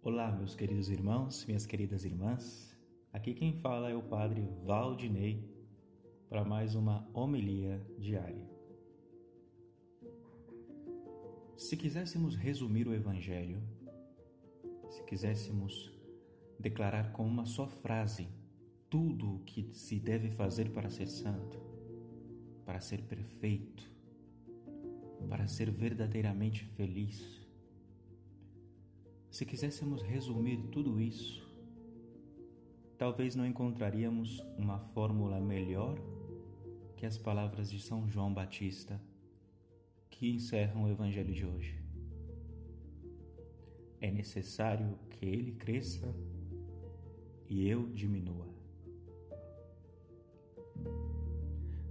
Olá, meus queridos irmãos, minhas queridas irmãs. Aqui quem fala é o Padre Valdinei para mais uma homilia diária. Se quiséssemos resumir o Evangelho, se quiséssemos declarar com uma só frase tudo o que se deve fazer para ser santo, para ser perfeito, para ser verdadeiramente feliz, se quiséssemos resumir tudo isso, talvez não encontraríamos uma fórmula melhor que as palavras de São João Batista que encerram o Evangelho de hoje. É necessário que ele cresça e eu diminua.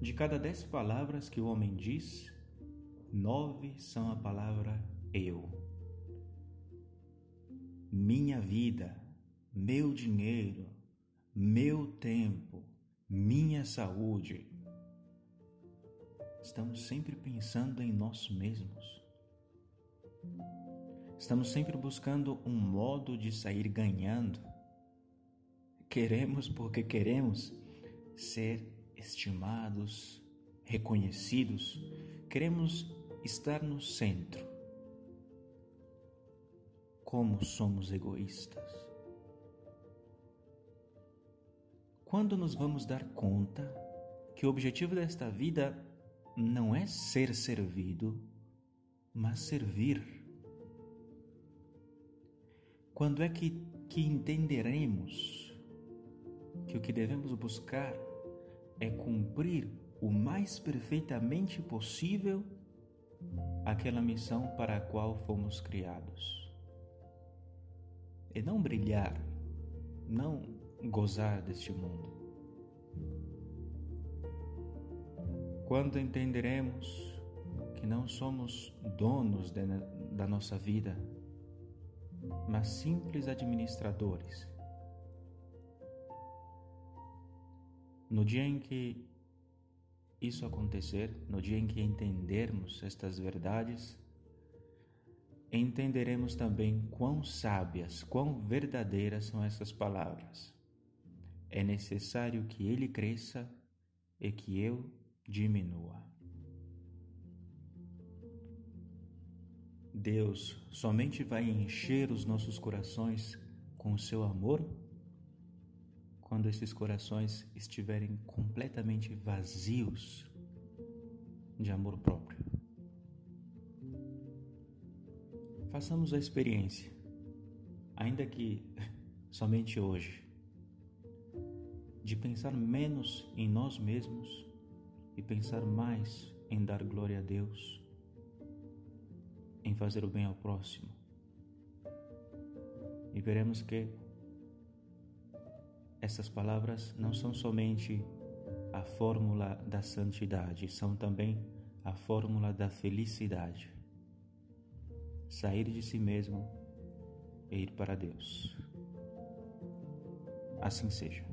De cada dez palavras que o homem diz, nove são a palavra eu minha vida, meu dinheiro, meu tempo, minha saúde. Estamos sempre pensando em nós mesmos. Estamos sempre buscando um modo de sair ganhando. Queremos porque queremos ser estimados, reconhecidos, queremos estar no centro como somos egoístas. Quando nos vamos dar conta que o objetivo desta vida não é ser servido, mas servir? Quando é que, que entenderemos que o que devemos buscar é cumprir o mais perfeitamente possível aquela missão para a qual fomos criados? E não brilhar, não gozar deste mundo. Quando entenderemos que não somos donos de, da nossa vida, mas simples administradores. No dia em que isso acontecer, no dia em que entendermos estas verdades, entenderemos também quão sábias, quão verdadeiras são essas palavras. É necessário que ele cresça e que eu diminua. Deus somente vai encher os nossos corações com o seu amor quando esses corações estiverem completamente vazios de amor próprio. Façamos a experiência, ainda que somente hoje, de pensar menos em nós mesmos e pensar mais em dar glória a Deus, em fazer o bem ao próximo. E veremos que essas palavras não são somente a fórmula da santidade, são também a fórmula da felicidade sair de si mesmo e ir para Deus. Assim seja.